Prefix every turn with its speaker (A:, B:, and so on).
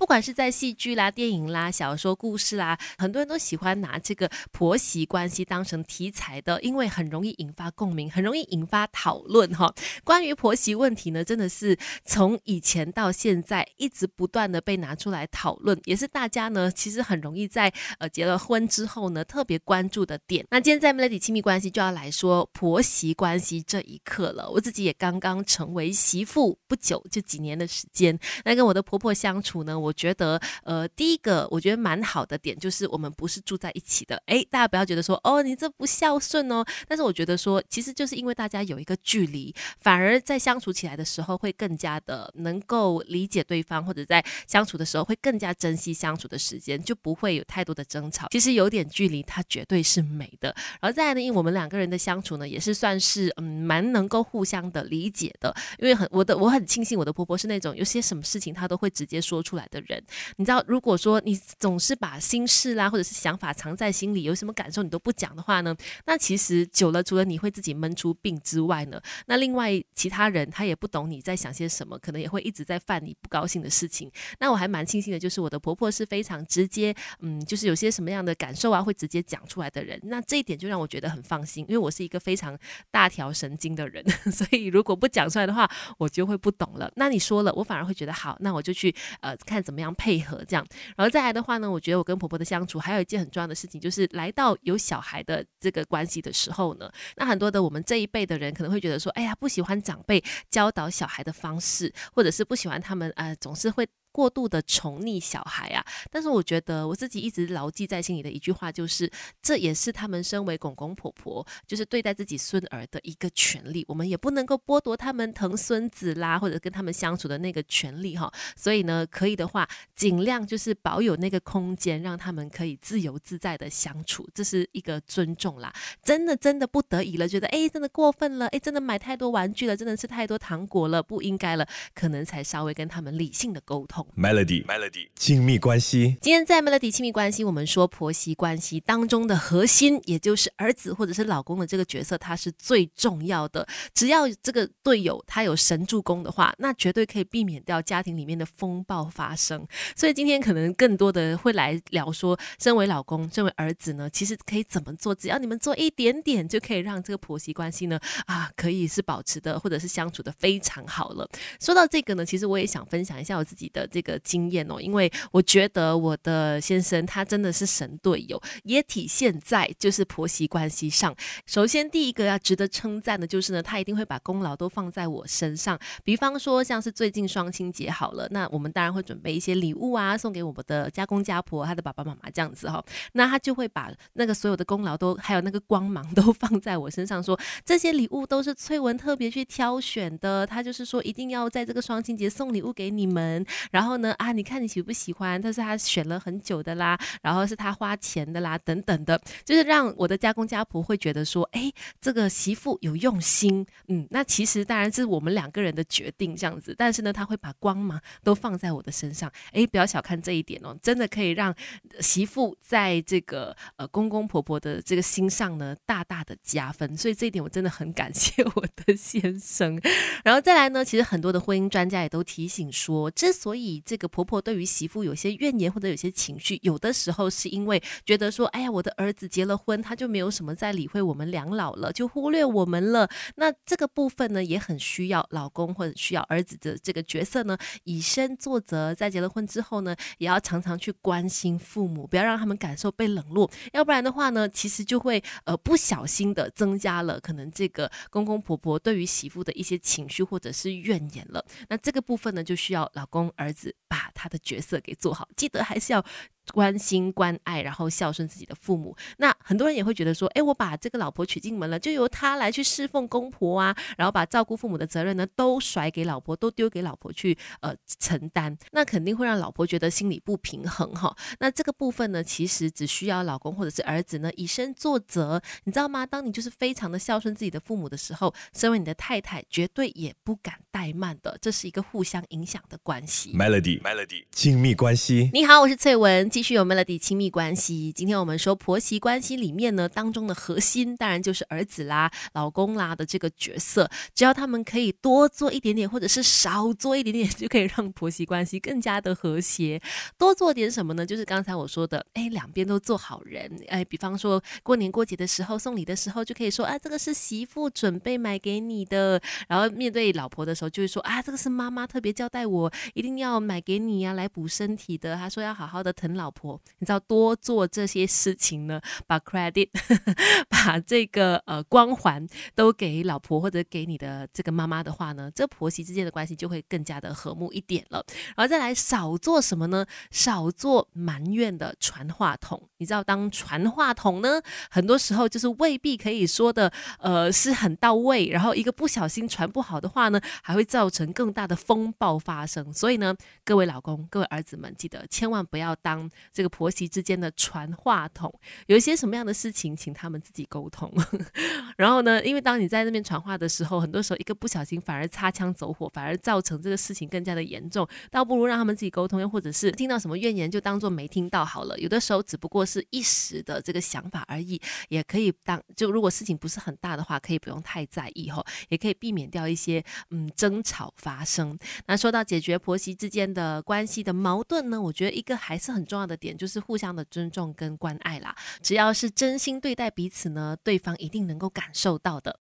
A: 不管是在戏剧啦、电影啦、小说故事啦，很多人都喜欢拿这个婆媳关系当成题材的，因为很容易引发共鸣，很容易引发讨论哈。关于婆媳问题呢，真的是从以前到现在一直不断的被拿出来讨论，也是大家呢其实很容易在呃结了婚之后呢特别关注的点。那今天在 Melody 亲密关系就要来说婆媳关系这一刻了。我自己也刚刚成为媳妇不久，就几年的时间。那跟我的婆婆相处呢，我我觉得呃第一个我觉得蛮好的点就是我们不是住在一起的。哎，大家不要觉得说哦你这不孝顺哦。但是我觉得说其实就是因为大家有一个距离，反而在相处起来的时候会更加的能够理解对方，或者在相处的时候会更加珍惜相处的时间，就不会有太多的争吵。其实有点距离它绝对是美的。然后再来呢，因为我们两个人的相处呢，也是算是嗯蛮能够互相的理解的。因为很我的我很庆幸我的婆婆是那种有些什么事情她都会直接说出来的人。你知道，如果说你总是把心事啦或者是想法藏在心里，有什么感受你都不讲的话呢，那其实久了除了你会自己闷出病之外呢，那另外其他人他也不懂你在想些什么，可能也会一直在犯你不高兴的事情。那我还蛮庆幸的，就是我的婆婆是非常直接，嗯，就是有些什么样的感受啊，会直接讲出来的人。那这一点就让我觉得很放心，因为我是一个非常大条神经的人，所以如果不讲出来的话，我就会不懂了。那你说了，我反而会觉得好，那我就去呃看怎么样配合这样。然后再来的话呢，我觉得我跟婆婆的相处还有一件很重要的事情，就是来到有小孩的这个关系的时候呢，那很多的我们这一辈的人可能会觉得说，哎呀，不喜欢长辈教导小孩的方式，或者是不喜欢他们呃总是会。过度的宠溺小孩啊，但是我觉得我自己一直牢记在心里的一句话就是，这也是他们身为公公婆婆，就是对待自己孙儿的一个权利，我们也不能够剥夺他们疼孙子啦，或者跟他们相处的那个权利哈。所以呢，可以的话，尽量就是保有那个空间，让他们可以自由自在的相处，这是一个尊重啦。真的真的不得已了，觉得哎，真的过分了，哎，真的买太多玩具了，真的吃太多糖果了，不应该了，可能才稍微跟他们理性的沟通。
B: Melody，Melody，亲密关系。
A: 今天在 Melody 亲密关系，我们说婆媳关系当中的核心，也就是儿子或者是老公的这个角色，他是最重要的。只要这个队友他有神助攻的话，那绝对可以避免掉家庭里面的风暴发生。所以今天可能更多的会来聊说，身为老公，身为儿子呢，其实可以怎么做？只要你们做一点点，就可以让这个婆媳关系呢，啊，可以是保持的，或者是相处的非常好了。说到这个呢，其实我也想分享一下我自己的。这个经验哦，因为我觉得我的先生他真的是神队友，也体现在就是婆媳关系上。首先第一个要值得称赞的就是呢，他一定会把功劳都放在我身上。比方说像是最近双亲节好了，那我们当然会准备一些礼物啊，送给我们的家公家婆、他的爸爸妈妈这样子哈。那他就会把那个所有的功劳都还有那个光芒都放在我身上，说这些礼物都是翠文特别去挑选的，他就是说一定要在这个双亲节送礼物给你们，然然后呢啊，你看你喜不喜欢？他是他选了很久的啦，然后是他花钱的啦，等等的，就是让我的家公家婆会觉得说，哎，这个媳妇有用心。嗯，那其实当然是我们两个人的决定这样子，但是呢，他会把光芒都放在我的身上。哎，不要小看这一点哦，真的可以让媳妇在这个呃公公婆婆的这个心上呢大大的加分。所以这一点我真的很感谢 我的先生。然后再来呢，其实很多的婚姻专家也都提醒说，之所以以这个婆婆对于媳妇有些怨言或者有些情绪，有的时候是因为觉得说，哎呀，我的儿子结了婚，他就没有什么在理会我们两老了，就忽略我们了。那这个部分呢，也很需要老公或者需要儿子的这个角色呢，以身作则，在结了婚之后呢，也要常常去关心父母，不要让他们感受被冷落。要不然的话呢，其实就会呃不小心的增加了可能这个公公婆婆对于媳妇的一些情绪或者是怨言了。那这个部分呢，就需要老公儿子。把他的角色给做好，记得还是要。关心关爱，然后孝顺自己的父母。那很多人也会觉得说，哎，我把这个老婆娶进门了，就由他来去侍奉公婆啊，然后把照顾父母的责任呢，都甩给老婆，都丢给老婆去呃承担。那肯定会让老婆觉得心里不平衡哈。那这个部分呢，其实只需要老公或者是儿子呢以身作则，你知道吗？当你就是非常的孝顺自己的父母的时候，身为你的太太，绝对也不敢怠慢的。这是一个互相影响的关系。
B: Melody，Melody，亲密关系。
A: 你好，我是翠文。继续有 Melody 亲密关系。今天我们说婆媳关系里面呢，当中的核心当然就是儿子啦、老公啦的这个角色。只要他们可以多做一点点，或者是少做一点点，就可以让婆媳关系更加的和谐。多做点什么呢？就是刚才我说的，哎，两边都做好人。哎，比方说过年过节的时候送礼的时候，就可以说啊，这个是媳妇准备买给你的。然后面对老婆的时候，就会说啊，这个是妈妈特别交代我一定要买给你你要，来补身体的。他说要好好的疼老婆，你知道多做这些事情呢，把 credit，把这个呃光环都给老婆或者给你的这个妈妈的话呢，这婆媳之间的关系就会更加的和睦一点了。然后再来少做什么呢？少做埋怨的传话筒。你知道当传话筒呢，很多时候就是未必可以说的呃是很到位，然后一个不小心传不好的话呢，还会造成更大的风暴发生。所以呢，各位老公、各位儿子们，记得。千万不要当这个婆媳之间的传话筒，有一些什么样的事情，请他们自己沟通。然后呢，因为当你在那边传话的时候，很多时候一个不小心反而擦枪走火，反而造成这个事情更加的严重。倒不如让他们自己沟通，又或者是听到什么怨言就当做没听到好了。有的时候只不过是一时的这个想法而已，也可以当就如果事情不是很大的话，可以不用太在意吼，也可以避免掉一些嗯争吵发生。那说到解决婆媳之间的关关系的矛盾呢，我。觉得一个还是很重要的点，就是互相的尊重跟关爱啦。只要是真心对待彼此呢，对方一定能够感受到的。